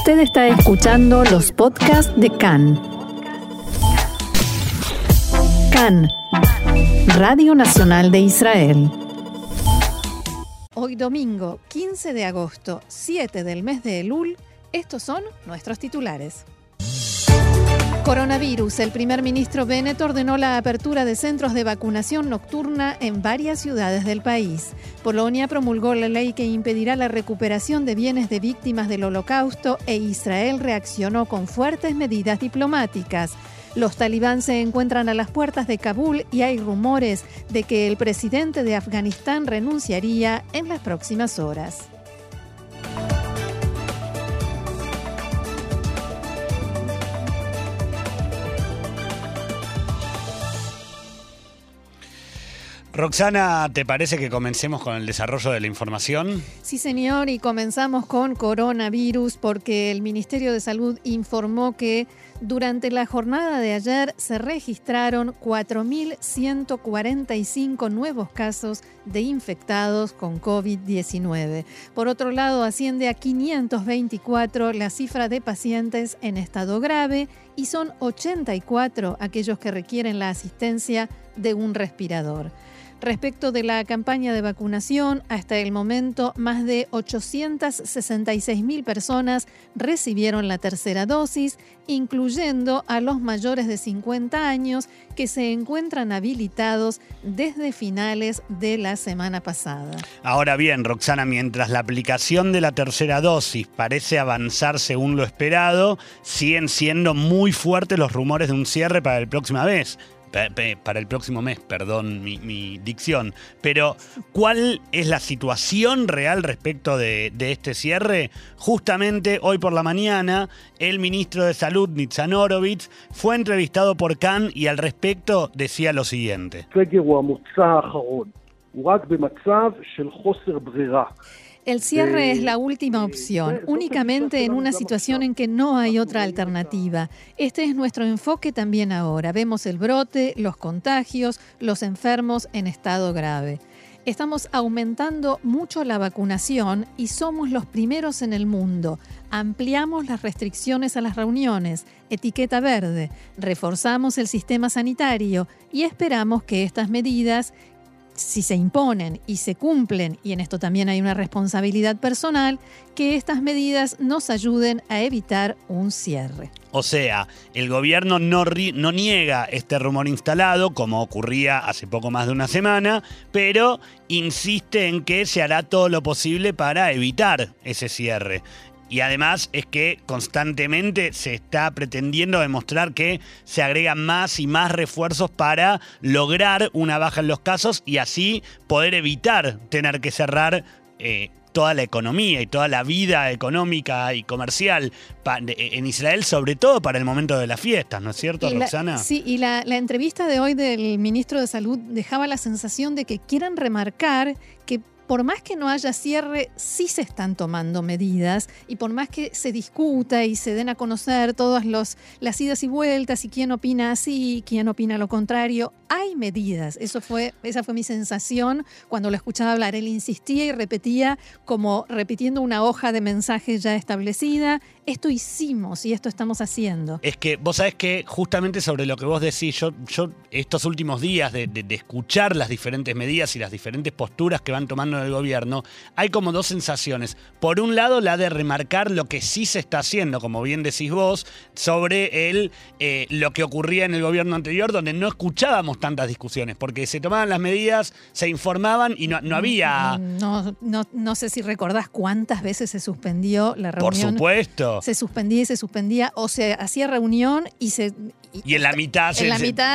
Usted está escuchando los podcasts de CAN. CAN, Radio Nacional de Israel. Hoy domingo, 15 de agosto, 7 del mes de Elul, estos son nuestros titulares. Coronavirus. El primer ministro Bennett ordenó la apertura de centros de vacunación nocturna en varias ciudades del país. Polonia promulgó la ley que impedirá la recuperación de bienes de víctimas del holocausto e Israel reaccionó con fuertes medidas diplomáticas. Los talibán se encuentran a las puertas de Kabul y hay rumores de que el presidente de Afganistán renunciaría en las próximas horas. Roxana, ¿te parece que comencemos con el desarrollo de la información? Sí, señor, y comenzamos con coronavirus porque el Ministerio de Salud informó que durante la jornada de ayer se registraron 4.145 nuevos casos de infectados con COVID-19. Por otro lado, asciende a 524 la cifra de pacientes en estado grave y son 84 aquellos que requieren la asistencia de un respirador. Respecto de la campaña de vacunación, hasta el momento más de 866 mil personas recibieron la tercera dosis, incluyendo a los mayores de 50 años que se encuentran habilitados desde finales de la semana pasada. Ahora bien, Roxana, mientras la aplicación de la tercera dosis parece avanzar según lo esperado, siguen siendo muy fuertes los rumores de un cierre para el próxima vez para el próximo mes, perdón mi, dicción. Pero, ¿cuál es la situación real respecto de, este cierre? Justamente hoy por la mañana, el ministro de Salud, Nitzan fue entrevistado por Khan y al respecto decía lo siguiente. El cierre es la última opción, únicamente en una situación en que no hay otra alternativa. Este es nuestro enfoque también ahora. Vemos el brote, los contagios, los enfermos en estado grave. Estamos aumentando mucho la vacunación y somos los primeros en el mundo. Ampliamos las restricciones a las reuniones, etiqueta verde, reforzamos el sistema sanitario y esperamos que estas medidas si se imponen y se cumplen, y en esto también hay una responsabilidad personal, que estas medidas nos ayuden a evitar un cierre. O sea, el gobierno no, no, niega este rumor instalado, como ocurría hace poco más de una semana, pero insiste en que se hará todo lo posible para evitar ese cierre. Y además es que constantemente se está pretendiendo demostrar que se agregan más y más refuerzos para lograr una baja en los casos y así poder evitar tener que cerrar eh, toda la economía y toda la vida económica y comercial en Israel, sobre todo para el momento de las fiestas, ¿no es cierto, Roxana? sí, y la, la entrevista de hoy del ministro de Salud dejaba la sensación de que quieren remarcar que por más que no haya cierre, sí se están tomando medidas y por más que se discuta y se den a conocer todas las idas y vueltas y quién opina así, quién opina lo contrario, hay medidas. Eso fue, esa fue mi sensación cuando lo escuchaba hablar. Él insistía y repetía como repitiendo una hoja de mensaje ya establecida. Esto hicimos y esto estamos haciendo. Es que vos sabés que justamente sobre lo que vos decís, yo, estos últimos días de escuchar las diferentes medidas y las diferentes posturas que van tomando del gobierno, hay como dos sensaciones. Por un lado, la de remarcar lo que sí se está haciendo, como bien decís vos, sobre el, eh, lo que ocurría en el gobierno anterior, donde no escuchábamos tantas discusiones, porque se tomaban las medidas, se informaban y no, no había... No, no, no sé si recordás cuántas veces se suspendió la reunión. Por supuesto. Se suspendía y se suspendía, o se hacía reunión y se y en la mitad, se,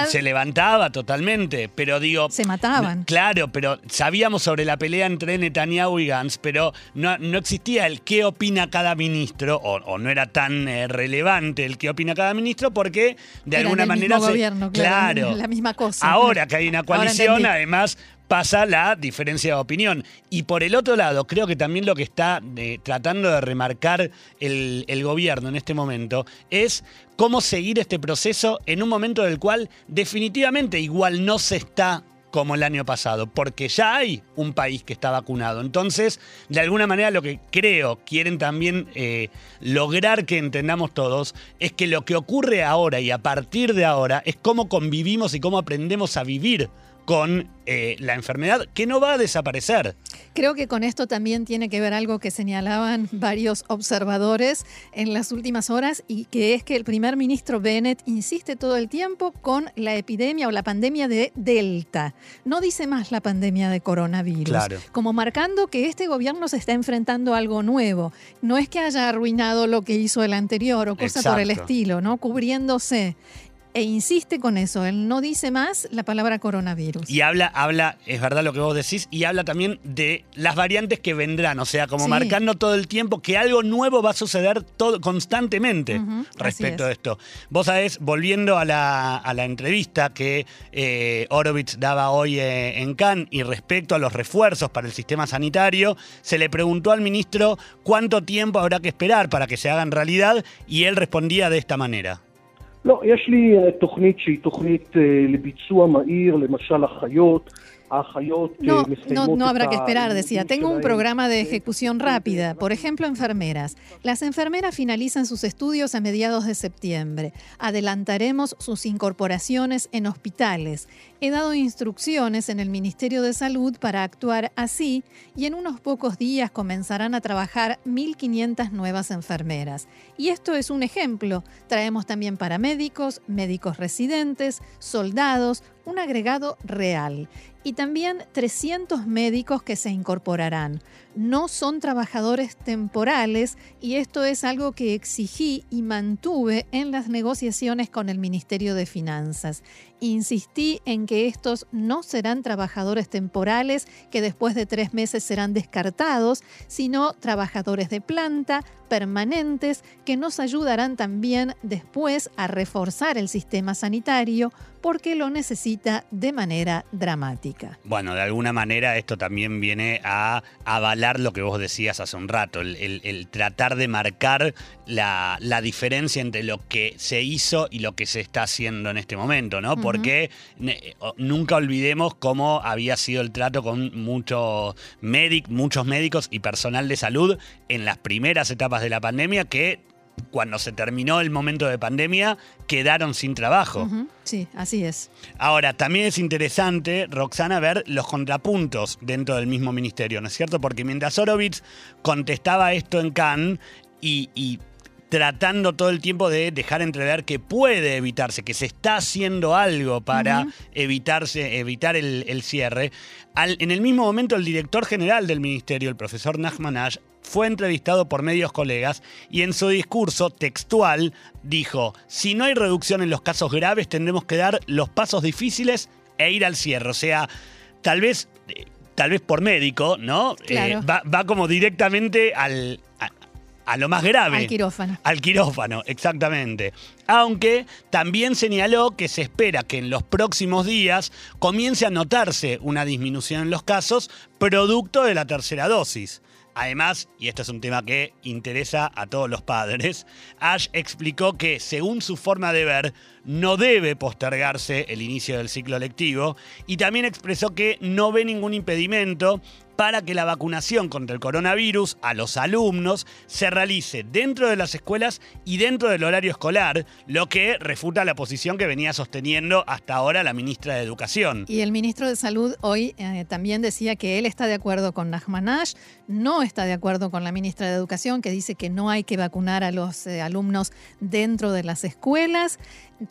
se, levantaba totalmente, pero digo... Se mataban. Claro, pero sabíamos sobre la pelea entre Netanyahu y Gantz, pero no, no existía el qué opina cada ministro, o, no era tan eh, relevante el qué opina cada ministro, porque de alguna manera... Mismo gobierno, claro, La misma cosa. Ahora que hay una coalición, además pasa la diferencia de opinión. Y por el otro lado, creo que también lo que está eh, tratando de remarcar el, gobierno en este momento es cómo seguir este proceso en un momento del cual definitivamente igual no se está como el año pasado, porque ya hay un país que está vacunado. Entonces, de alguna manera lo que creo quieren también eh, lograr que entendamos todos es que lo que ocurre ahora y a partir de ahora es cómo convivimos y cómo aprendemos a vivir con eh, la enfermedad que no va a desaparecer. Creo que con esto también tiene que ver algo que señalaban varios observadores en las últimas horas y que es que el primer ministro Bennett insiste todo el tiempo con la epidemia o la pandemia de Delta. No dice más la pandemia de coronavirus. Como marcando que este gobierno se está enfrentando a algo nuevo. No es que haya arruinado lo que hizo el anterior o cosa por el estilo, ¿no? Cubriéndose e insiste con eso. Él no dice más la palabra coronavirus. Y habla, habla, es verdad lo que vos decís, y habla también de las variantes que vendrán, o sea, como marcando todo el tiempo que algo nuevo va a suceder todo, constantemente respecto a esto. Vos sabés, volviendo a la, entrevista que eh, Orovitz daba hoy eh, en Cannes y respecto a los refuerzos para el sistema sanitario, se le preguntó al ministro cuánto tiempo habrá que esperar para que se hagan realidad y él respondía de esta manera. לא, יש לי תוכנית שהיא תוכנית לביצוע מהיר, למשל אחיות, No, no, no habrá que esperar, decía. Tengo un programa de ejecución rápida. Por ejemplo, enfermeras. Las enfermeras finalizan sus estudios a mediados de septiembre. Adelantaremos sus incorporaciones en hospitales. He dado instrucciones en el Ministerio de Salud para actuar así y en unos pocos días comenzarán a trabajar 1.500 nuevas enfermeras. Y esto es un ejemplo. Traemos también paramédicos, médicos residentes, soldados, un agregado real y también 300 médicos que se incorporarán. No son trabajadores temporales y esto es algo que exigí y mantuve en las negociaciones con el Ministerio de Finanzas. Insistí en que estos no serán trabajadores temporales que después de tres meses serán descartados, sino trabajadores de planta, permanentes, que nos ayudarán también después a reforzar el sistema sanitario porque lo necesita de manera dramática. Bueno, de alguna manera esto también viene a avalar lo que vos decías hace un rato, el, tratar de marcar la, diferencia entre lo que se hizo y lo que se está haciendo en este momento, ¿no? Porque nunca olvidemos cómo había sido el trato con muchos, muchos médicos y personal de salud en las primeras etapas de la pandemia que cuando se terminó el momento de pandemia, quedaron sin trabajo. Sí, así es. Ahora, también es interesante, Roxana, ver los contrapuntos dentro del mismo ministerio, ¿no es cierto? Porque mientras Horowitz contestaba esto en Cannes y, tratando todo el tiempo de dejar entrever que puede evitarse, que se está haciendo algo para evitarse, evitar el, cierre. en el mismo momento, el director general del ministerio, el profesor Nachman Ash, fue entrevistado por medios colegas y en su discurso textual dijo, si no hay reducción en los casos graves tendremos que dar los pasos difíciles e ir al cierre. O sea, tal vez, tal vez por médico, ¿no? Eh, va, como directamente al, a, lo más grave. Al quirófano. Al quirófano, exactamente. Aunque también señaló que se espera que en los próximos días comience a notarse una disminución en los casos producto de la tercera dosis. Además, y esto es un tema que interesa a todos los padres, Ash explicó que, según su forma de ver, no debe postergarse el inicio del ciclo lectivo y también expresó que no ve ningún impedimento para que la vacunación contra el coronavirus a los alumnos se realice dentro de las escuelas y dentro del horario escolar, lo que refuta la posición que venía sosteniendo hasta ahora la ministra de Educación. Y el ministro de Salud hoy eh, también decía que él está de acuerdo con Nachman Ash, no está de acuerdo con la ministra de Educación, que dice que no hay que vacunar a los eh, alumnos dentro de las escuelas.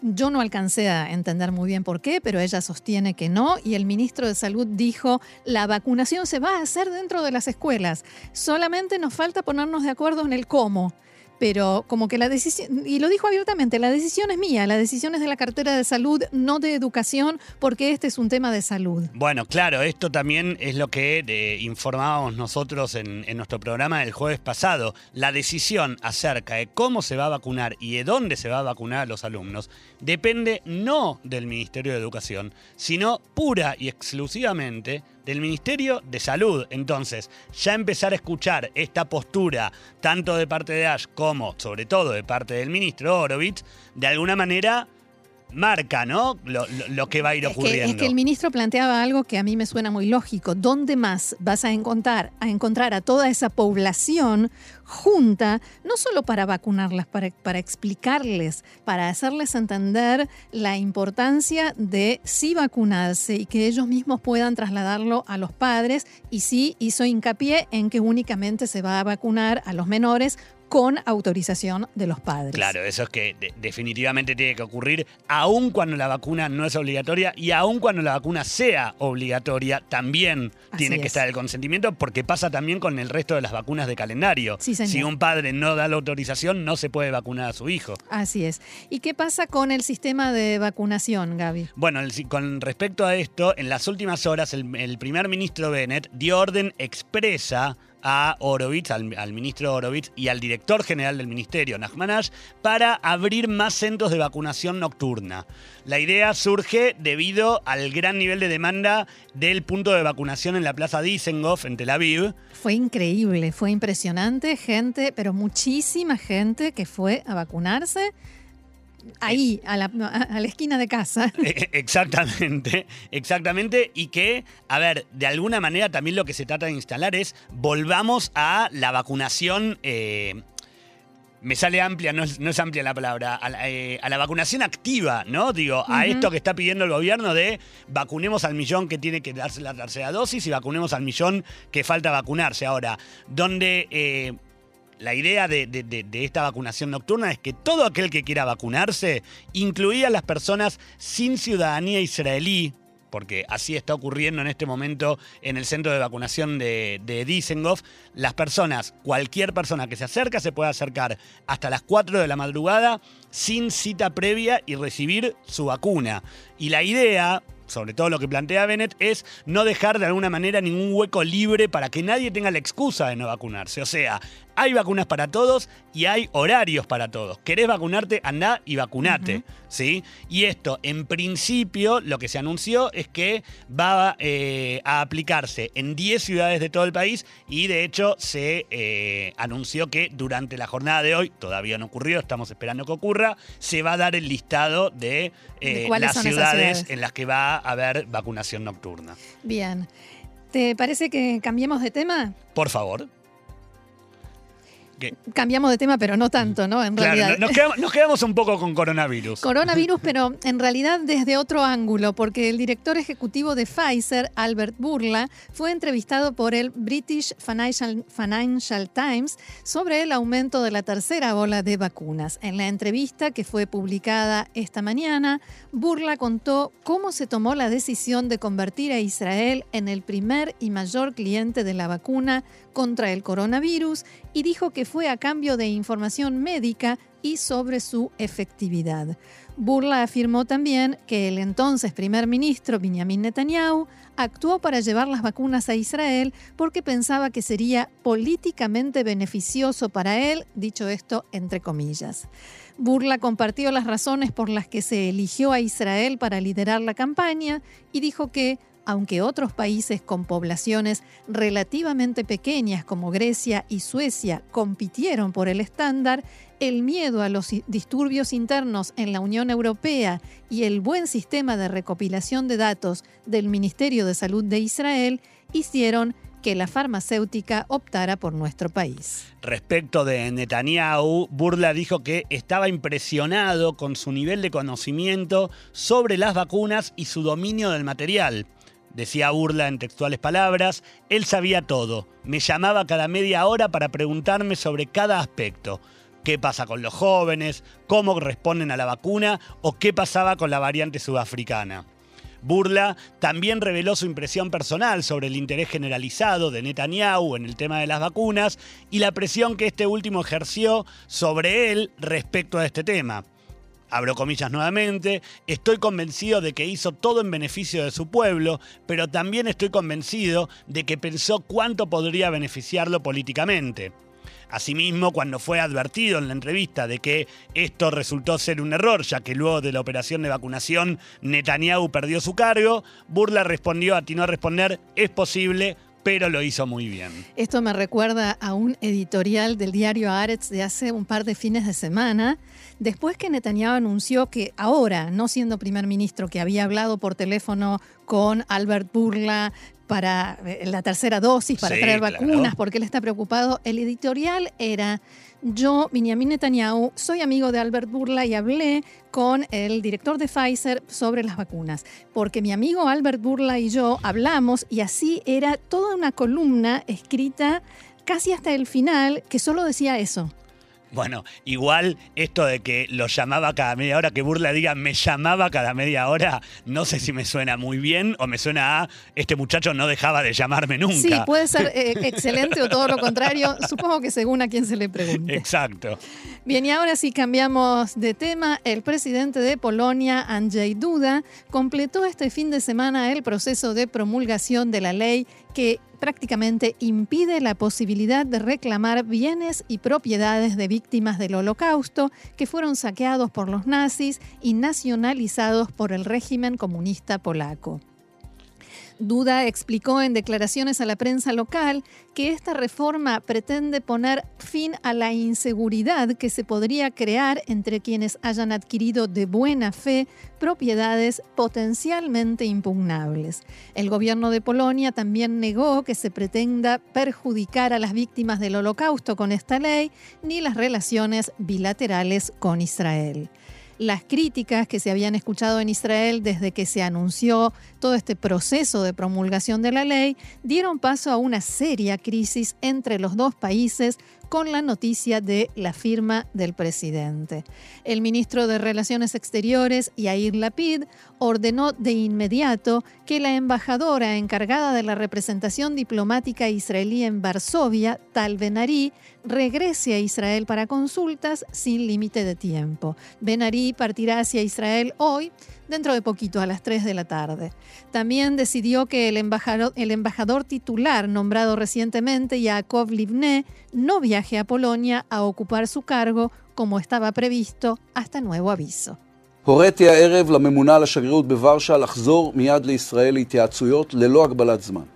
Yo no alcancé a entender muy bien por qué, pero ella sostiene que no. Y el ministro de Salud dijo, la vacunación se va a hacer dentro de las escuelas. Solamente nos falta ponernos de acuerdo en el cómo pero como que la decisión, y lo dijo abiertamente, la decisión es mía, la decisión es de la cartera de salud, no de educación, porque este es un tema de salud. Bueno, claro, esto también es lo que eh, informábamos nosotros en, nuestro programa el jueves pasado. La decisión acerca de cómo se va a vacunar y de dónde se va a vacunar a los alumnos depende no del Ministerio de Educación, sino pura y exclusivamente del Ministerio de Salud. Entonces, ya empezar a escuchar esta postura, tanto de parte de Ash como, sobre todo, de parte del ministro Horowitz, de alguna manera marca, ¿no? Lo, lo- lo que va a ir Es que, ocurriendo. es que el ministro planteaba algo que a mí me suena muy lógico. ¿Dónde más vas a encontrar, a encontrar a toda esa población junta, no solo para vacunarlas, para, para explicarles, para hacerles entender la importancia de sí vacunarse y que ellos mismos puedan trasladarlo a los padres? Y sí hizo hincapié en que únicamente se va a vacunar a los menores con autorización de los padres. Claro, eso es que de- definitivamente tiene que ocurrir, aun cuando la vacuna no es obligatoria y aun cuando la vacuna sea obligatoria, también Así tiene que es. estar el consentimiento, porque pasa también con el resto de las vacunas de calendario. Sí, si un padre no da la autorización, no se puede vacunar a su hijo. Así es. ¿Y qué pasa con el sistema de vacunación, Gaby? Bueno, el- con respecto a esto, en las últimas horas el, el primer ministro Bennett dio orden expresa a Horowitz, al, ministro Horowitz y al director general del ministerio, Nachman Ash, para abrir más centros de vacunación nocturna. La idea surge debido al gran nivel de demanda del punto de vacunación en la plaza Dizengoff, en Tel Aviv, Fue increíble, fue impresionante, gente, pero muchísima gente que fue a vacunarse ahí, a la, a- la esquina de casa. Eh, Exactamente, exactamente. Y que, a ver, de alguna manera también lo que se trata de instalar es volvamos a la vacunación. eh, me sale amplia, no es, no es amplia la palabra, a la, eh, a la vacunación activa, ¿no? Digo, a esto que está pidiendo el gobierno de vacunemos al millón que tiene que darse la tercera dosis y vacunemos al millón que falta vacunarse. Ahora, donde eh, la idea de, esta vacunación nocturna es que todo aquel que quiera vacunarse, incluidas las personas sin ciudadanía israelí, porque así está ocurriendo en este momento en el centro de vacunación de, de las personas, cualquier persona que se acerca, se puede acercar hasta las 4 de la madrugada sin cita previa y recibir su vacuna. Y la idea, sobre todo lo que plantea Bennett, es no dejar de alguna manera ningún hueco libre para que nadie tenga la excusa de no vacunarse. O sea, hay vacunas para todos y hay horarios para todos. ¿Querés vacunarte? Andá y vacunate. ¿sí? Y esto, en principio, lo que se anunció es que va eh, a aplicarse en 10 ciudades de todo el país y de hecho se eh, anunció que durante la jornada de hoy, todavía no ocurrió, estamos esperando que ocurra, se va a dar el listado de, eh, ¿De cuáles las ciudades, ciudades? en las que va a haber vacunación nocturna. Bien. ¿Te parece que cambiemos de tema? Por favor. Cambiamos de tema, pero no tanto, ¿no? En claro, realidad. nos quedamos, nos quedamos un poco con coronavirus. Coronavirus, pero en realidad desde otro ángulo, porque el director ejecutivo de Pfizer, Albert Burla, fue entrevistado por el British Financial, Financial Times sobre el aumento de la tercera ola de vacunas. En la entrevista que fue publicada esta mañana, Burla contó cómo se tomó la decisión de convertir a Israel en el primer y mayor cliente de la vacuna contra el coronavirus y dijo que fue a cambio de información médica y sobre su efectividad. Burla afirmó también que el entonces primer ministro Benjamin Netanyahu actuó para llevar las vacunas a Israel porque pensaba que sería políticamente beneficioso para él, dicho esto entre comillas. Burla compartió las razones por las que se eligió a Israel para liderar la campaña y dijo que, aunque otros países con poblaciones relativamente pequeñas como Grecia y Suecia compitieron por el estándar, el miedo a los disturbios internos en la Unión Europea y el buen sistema de recopilación de datos del Ministerio de Salud de Israel hicieron que la farmacéutica optara por nuestro país. Respecto de Netanyahu, Burla dijo que estaba impresionado con su nivel de conocimiento sobre las vacunas y su dominio del material. Decía Burla en textuales palabras, él sabía todo, me llamaba cada media hora para preguntarme sobre cada aspecto. ¿Qué pasa con los jóvenes? ¿Cómo responden a la vacuna? ¿O qué pasaba con la variante sudafricana? Burla también reveló su impresión personal sobre el interés generalizado de Netanyahu en el tema de las vacunas y la presión que este último ejerció sobre él respecto a este tema. Abro comillas nuevamente, estoy convencido de que hizo todo en beneficio de su pueblo, pero también estoy convencido de que pensó cuánto podría beneficiarlo políticamente. Asimismo, cuando fue advertido en la entrevista de que esto resultó ser un error, ya que luego de la operación de vacunación Netanyahu perdió su cargo, Burla respondió, atinó a responder, es posible, pero lo hizo muy bien. Esto me recuerda a un editorial del diario Aretz de hace un par de fines de semana, después que Netanyahu anunció que ahora, no siendo primer ministro, que había hablado por teléfono con Albert Burla para eh, la tercera dosis, para Sí, traer claro. vacunas, porque él está preocupado, el editorial era... Yo, Benjamin Netanyahu, soy amigo de Albert Burla y hablé con el director de Pfizer sobre las vacunas, porque mi amigo Albert Burla y yo hablamos y así era toda una columna escrita casi hasta el final que solo decía eso. Bueno, igual esto de que lo llamaba cada media hora, que Burla diga me llamaba cada media hora, no sé si me suena muy bien o me suena a este muchacho no dejaba de llamarme nunca. Sí, puede ser eh, excelente o todo lo contrario, supongo que según a quien se le pregunte. Exacto. Bien, y ahora sí cambiamos de tema. El presidente de Polonia, Andrzej Duda, completó este fin de semana el proceso de promulgación de la ley que prácticamente impide la posibilidad de reclamar bienes y propiedades de víctimas del holocausto que fueron saqueados por los nazis y nacionalizados por el régimen comunista polaco. Duda explicó en declaraciones a la prensa local que esta reforma pretende poner fin a la inseguridad que se podría crear entre quienes hayan adquirido de buena fe propiedades potencialmente impugnables. El gobierno de Polonia también negó que se pretenda perjudicar a las víctimas del holocausto con esta ley ni las relaciones bilaterales con Israel las críticas que se habían escuchado en Israel desde que se anunció todo este proceso de promulgación de la ley dieron paso a una seria crisis entre los dos países con la noticia de la firma del presidente. El ministro de Relaciones Exteriores, Yair Lapid, ordenó de inmediato que la embajadora encargada de la representación diplomática israelí en Varsovia, Tal Ben-Ari, regrese a Israel para consultas sin límite de tiempo. Ben-Ari partirá hacia Israel hoy, dentro de poquito, a las 3 de la tarde. También decidió que el embajador, el embajador titular nombrado recientemente, Yaakov Livne, no viaje a Polonia a ocupar su cargo como estaba previsto hasta nuevo aviso. הוריתי הערב לממונה על השגרירות בוורשה לחזור מיד לישראל להתייעצויות ללא הגבלת זמן.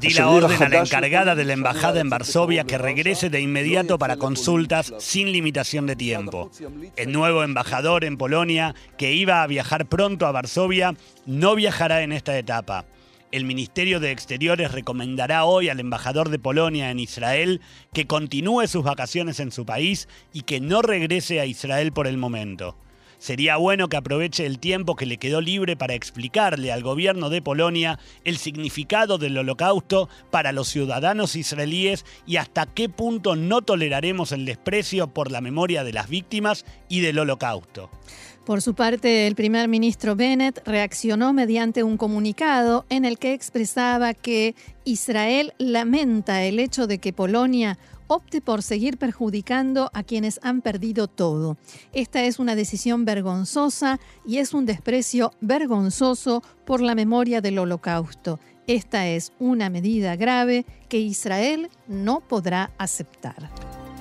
Di la orden a la encargada de la embajada en Varsovia que regrese de inmediato para consultas sin limitación de tiempo. El nuevo embajador en Polonia, que iba a viajar pronto a Varsovia, no viajará en esta etapa. El Ministerio de Exteriores recomendará hoy al embajador de Polonia en Israel que continúe sus vacaciones en su país y que no regrese a Israel por el momento. Sería bueno que aproveche el tiempo que le quedó libre para explicarle al gobierno de Polonia el significado del holocausto para los ciudadanos israelíes y hasta qué punto no toleraremos el desprecio por la memoria de las víctimas y del holocausto. Por su parte, el primer ministro Bennett reaccionó mediante un comunicado en el que expresaba que Israel lamenta el hecho de que Polonia opte por seguir perjudicando a quienes han perdido todo. Esta es una decisión vergonzosa y es un desprecio vergonzoso por la memoria del holocausto. Esta es una medida grave que Israel no podrá aceptar.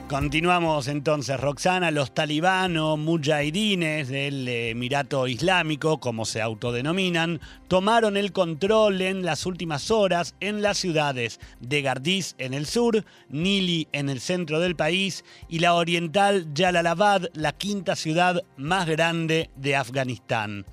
Continuamos entonces, Roxana, los talibán o mujahidines del Emirato Islámico, como se autodenominan, tomaron el control en las últimas horas en las ciudades de Gardiz en el sur, Nili en el centro del país y la oriental Jalalabad, la quinta ciudad más grande de Afganistán.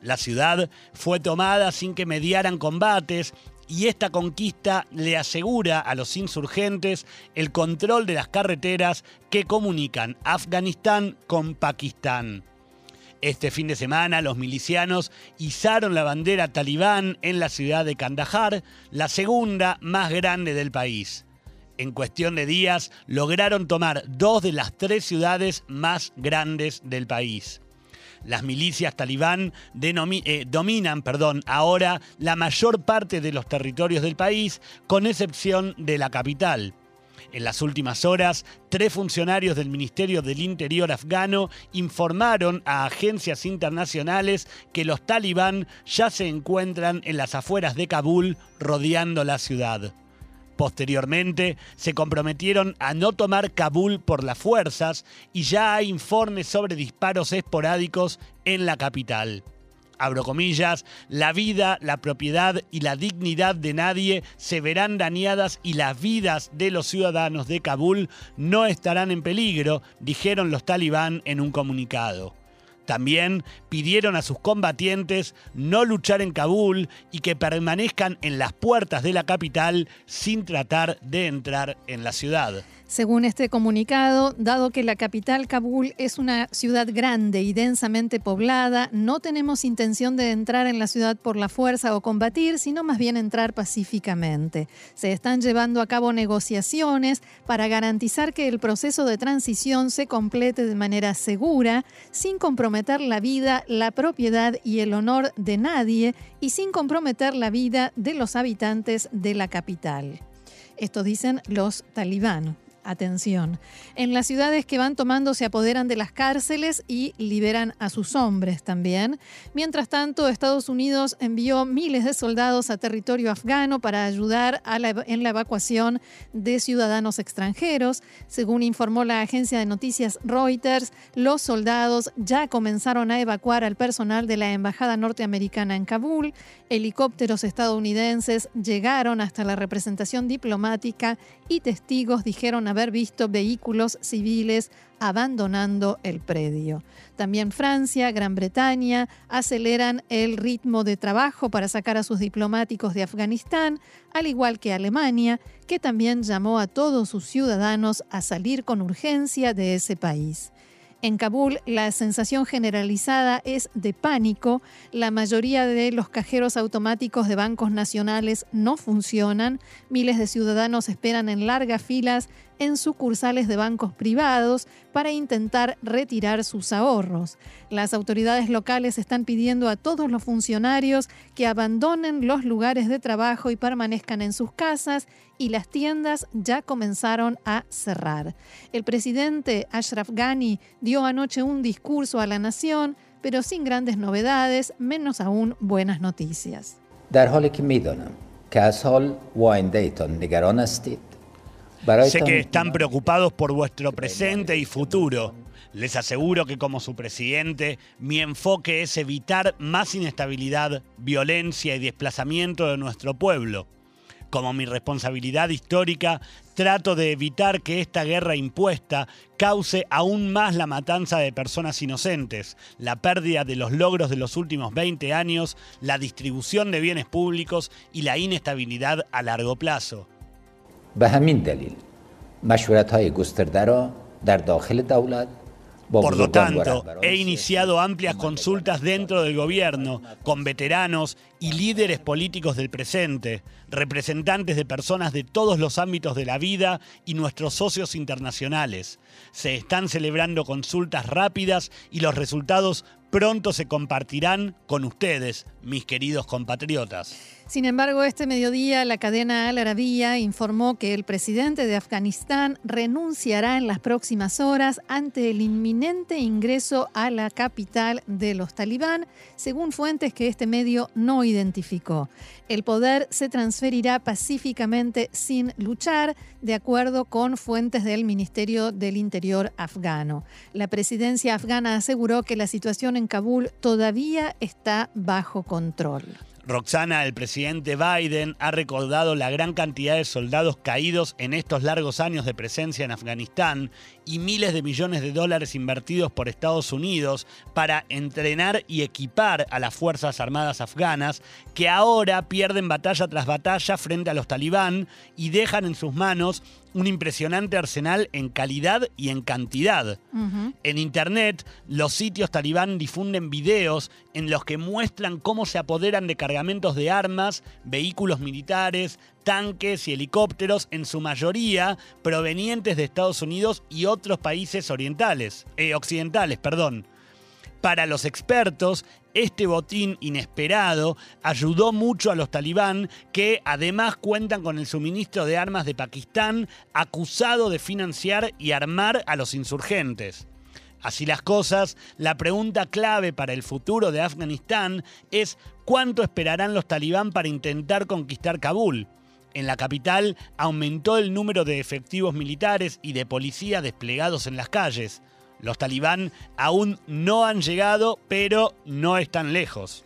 La ciudad fue tomada sin que mediaran combates y esta conquista le asegura a los insurgentes el control de las carreteras que comunican Afganistán con Pakistán. Este fin de semana los milicianos izaron la bandera talibán en la ciudad de Kandahar, la segunda más grande del país. En cuestión de días lograron tomar dos de las tres ciudades más grandes del país. Las milicias talibán eh, dominan perdón, ahora la mayor parte de los territorios del país, con excepción de la capital. En las últimas horas, tres funcionarios del Ministerio del Interior afgano informaron a agencias internacionales que los talibán ya se encuentran en las afueras de Kabul rodeando la ciudad. Posteriormente, se comprometieron a no tomar Kabul por las fuerzas y ya hay informes sobre disparos esporádicos en la capital. abro comillas, la vida, la propiedad y la dignidad de nadie se verán dañadas y las vidas de los ciudadanos de Kabul no estarán en peligro, dijeron los talibán en un comunicado. También pidieron a sus combatientes no luchar en Kabul y que permanezcan en las puertas de la capital sin tratar de entrar en la ciudad. Según este comunicado, dado que la capital Kabul es una ciudad grande y densamente poblada, no tenemos intención de entrar en la ciudad por la fuerza o combatir, sino más bien entrar pacíficamente. Se están llevando a cabo negociaciones para garantizar que el proceso de transición se complete de manera segura, sin comprometer la vida, la propiedad y el honor de nadie y sin comprometer la vida de los habitantes de la capital. Esto dicen los talibanes. Atención. En las ciudades que van tomando se apoderan de las cárceles y liberan a sus hombres también. Mientras tanto, Estados Unidos envió miles de soldados a territorio afgano para ayudar en la evacuación de ciudadanos extranjeros. Según informó la agencia de noticias Reuters, los soldados ya comenzaron a evacuar al personal de la embajada norteamericana en Kabul. Helicópteros estadounidenses llegaron hasta la representación diplomática y testigos dijeron haber visto vehículos civiles abandonando el predio. También Francia, Gran Bretaña aceleran el ritmo de trabajo para sacar a sus diplomáticos de Afganistán, al igual que Alemania, que también llamó a todos sus ciudadanos a salir con urgencia de ese país. En Kabul, la sensación generalizada es de pánico. La mayoría de los cajeros automáticos de bancos nacionales no funcionan. Miles de ciudadanos esperan en largas filas en sucursales de bancos privados para intentar retirar sus ahorros. Las autoridades locales están pidiendo a todos los funcionarios que abandonen los lugares de trabajo y permanezcan en sus casas y las tiendas ya comenzaron a cerrar. El presidente Ashraf Ghani dio anoche un discurso a la nación, pero sin grandes novedades, menos aún buenas noticias. Sé que están preocupados por vuestro presente y futuro. Les aseguro que como su presidente, mi enfoque es evitar más inestabilidad, violencia y desplazamiento de nuestro pueblo. Como mi responsabilidad histórica, trato de evitar que esta guerra impuesta cause aún más la matanza de personas inocentes, la pérdida de los logros de los últimos 20 años, la distribución de bienes públicos y la inestabilidad a largo plazo. Por lo tanto, he iniciado amplias consultas dentro del gobierno con veteranos y líderes políticos del presente, representantes de personas de todos los ámbitos de la vida y nuestros socios internacionales. Se están celebrando consultas rápidas y los resultados pronto se compartirán con ustedes, mis queridos compatriotas. Sin embargo, este mediodía la cadena Al Arabiya informó que el presidente de Afganistán renunciará en las próximas horas ante el inminente ingreso a la capital de los talibán, según fuentes que este medio no identificó. El poder se transferirá pacíficamente sin luchar, de acuerdo con fuentes del Ministerio del Interior afgano. La presidencia afgana aseguró que la situación en Kabul todavía está bajo control. Roxana, el presidente Biden, ha recordado la gran cantidad de soldados caídos en estos largos años de presencia en Afganistán y miles de millones de dólares invertidos por Estados Unidos para entrenar y equipar a las Fuerzas Armadas afganas que ahora pierden batalla tras batalla frente a los talibán y dejan en sus manos un impresionante arsenal en calidad y en cantidad. En Internet, los sitios talibán difunden videos en los que muestran cómo se apoderan de cargamentos de armas, vehículos militares, tanques y helicópteros, en su mayoría provenientes de Estados Unidos y otros países orientales, eh, occidentales. Perdón. Para los expertos, este botín inesperado ayudó mucho a los talibán que además cuentan con el suministro de armas de Pakistán acusado de financiar y armar a los insurgentes. Así las cosas, la pregunta clave para el futuro de Afganistán es cuánto esperarán los talibán para intentar conquistar Kabul. En la capital aumentó el número de efectivos militares y de policías desplegados en las calles. Los talibán aún no han llegado, pero no están lejos.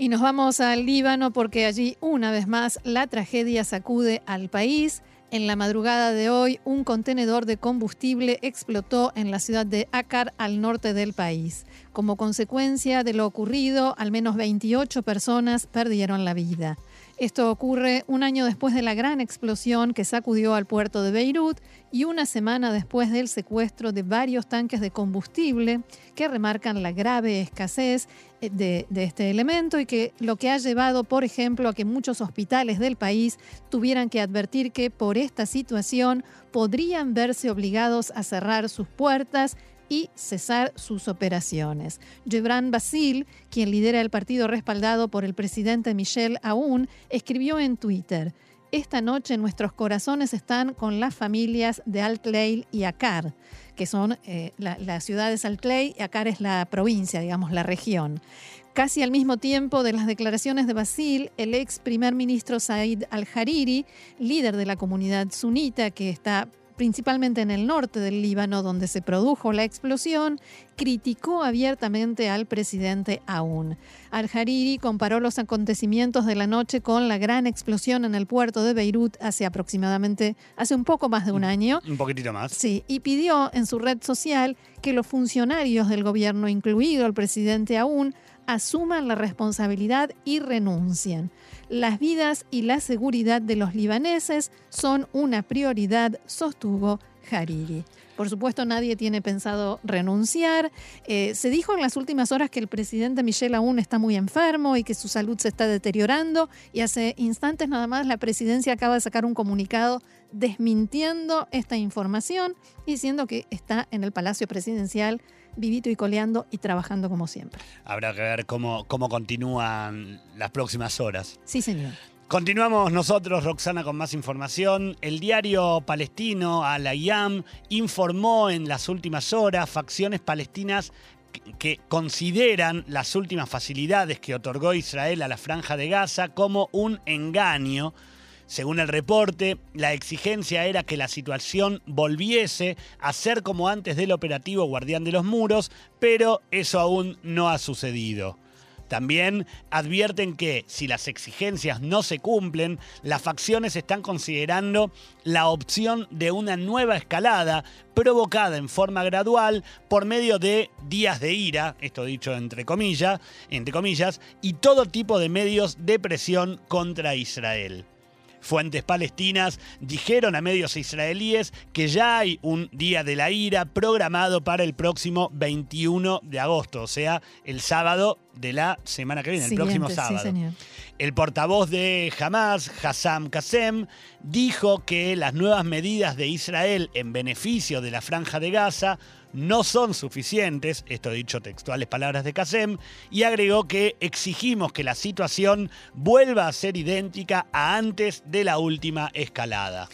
Y nos vamos al Líbano porque allí una vez más la tragedia sacude al país. En la madrugada de hoy, un contenedor de combustible explotó en la ciudad de Akar, al norte del país. Como consecuencia de lo ocurrido, al menos 28 personas perdieron la vida. Esto ocurre un año después de la gran explosión que sacudió al puerto de Beirut y una semana después del secuestro de varios tanques de combustible que remarcan la grave escasez eh, de, de, este elemento y que lo que ha llevado, por ejemplo, a que muchos hospitales del país tuvieran que advertir que por esta situación podrían verse obligados a cerrar sus puertas y cesar sus operaciones. Gebran Basil, quien lidera el partido respaldado por el presidente Michel Aoun, escribió en Twitter, esta noche nuestros corazones están con las familias de Al-Tleil y Akar, que son eh, las la ciudades Al-Tleil y Akar es la provincia, digamos, la región. Casi al mismo tiempo de las declaraciones de Basil, el ex primer ministro Said al-Hariri, líder de la comunidad sunita que está principalmente en el norte del Líbano, donde se produjo la explosión, criticó abiertamente al presidente Aoun. Al-Hariri comparó los acontecimientos de la noche con la gran explosión en el puerto de Beirut hace aproximadamente, hace un poco más de un año. Un poquitito más. Sí, y pidió en su red social que los funcionarios del gobierno, incluido el presidente Aoun, asuman la responsabilidad y renuncien. Las vidas y la seguridad de los libaneses son una prioridad, sostuvo Hariri. Por supuesto, nadie tiene pensado renunciar. Eh, se dijo en las últimas horas que el presidente Michel aún está muy enfermo y que su salud se está deteriorando. Y hace instantes nada más la presidencia acaba de sacar un comunicado desmintiendo esta información, diciendo que está en el Palacio Presidencial vivito y coleando y trabajando como siempre. Habrá que ver cómo, cómo continúan las próximas horas. Sí, señor. Continuamos nosotros, Roxana, con más información. El diario palestino Al-Ayam informó en las últimas horas facciones palestinas que consideran las últimas facilidades que otorgó Israel a la franja de Gaza como un engaño según el reporte, la exigencia era que la situación volviese a ser como antes del operativo Guardián de los Muros, pero eso aún no ha sucedido. También advierten que si las exigencias no se cumplen, las facciones están considerando la opción de una nueva escalada provocada en forma gradual por medio de días de ira, esto dicho entre comillas, entre comillas, y todo tipo de medios de presión contra Israel. Fuentes palestinas dijeron a medios israelíes que ya hay un Día de la Ira programado para el próximo 21 de agosto, o sea, el sábado de la semana que viene, el próximo sábado. el portavoz de Hamas, Hassam Qasem, dijo que las nuevas medidas de Israel en beneficio de la franja de Gaza no son suficientes, esto dicho textuales palabras de Qasem, y agregó que exigimos que la situación vuelva a ser idéntica a antes de la última escalada.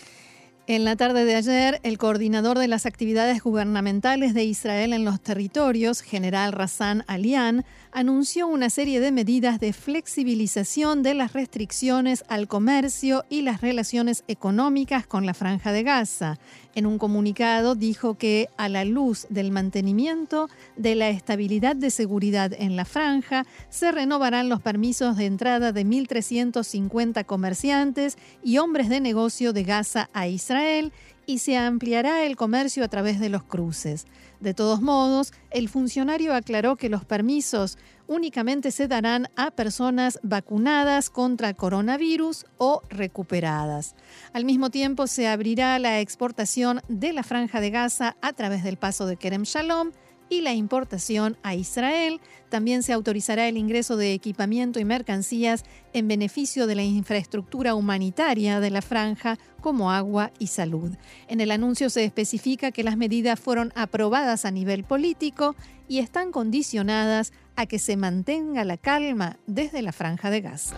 En la tarde de ayer, el coordinador de las actividades gubernamentales de Israel en los territorios, general Razan Alian, anunció una serie de medidas de flexibilización de las restricciones al comercio y las relaciones económicas con la franja de Gaza. En un comunicado dijo que a la luz del mantenimiento de la estabilidad de seguridad en la franja, se renovarán los permisos de entrada de 1.350 comerciantes y hombres de negocio de Gaza a Israel y se ampliará el comercio a través de los cruces. De todos modos, el funcionario aclaró que los permisos únicamente se darán a personas vacunadas contra coronavirus o recuperadas. Al mismo tiempo, se abrirá la exportación de la franja de Gaza a través del paso de Kerem Shalom y la importación a Israel. También se autorizará el ingreso de equipamiento y mercancías en beneficio de la infraestructura humanitaria de la franja como agua y salud. En el anuncio se especifica que las medidas fueron aprobadas a nivel político y están condicionadas a que se mantenga la calma desde la franja de Gaza.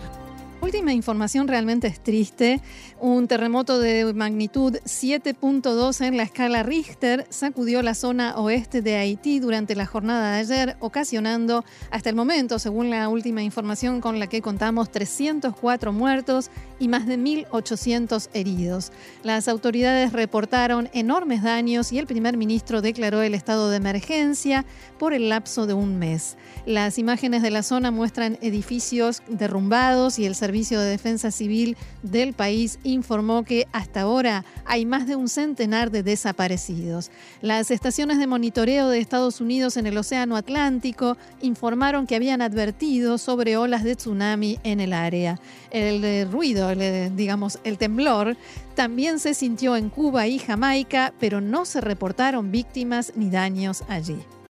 Última información realmente es triste. Un terremoto de magnitud 7.2 en la escala Richter sacudió la zona oeste de Haití durante la jornada de ayer, ocasionando hasta el momento, según la última información con la que contamos, 304 muertos y más de 1.800 heridos. Las autoridades reportaron enormes daños y el primer ministro declaró el estado de emergencia por el lapso de un mes. Las imágenes de la zona muestran edificios derrumbados y el Servicio de Defensa Civil del país informó que hasta ahora hay más de un centenar de desaparecidos. Las estaciones de monitoreo de Estados Unidos en el Océano Atlántico informaron que habían advertido sobre olas de tsunami en el área. El ruido, digamos, el temblor, también se sintió en Cuba y Jamaica, pero no se reportaron víctimas ni daños allí.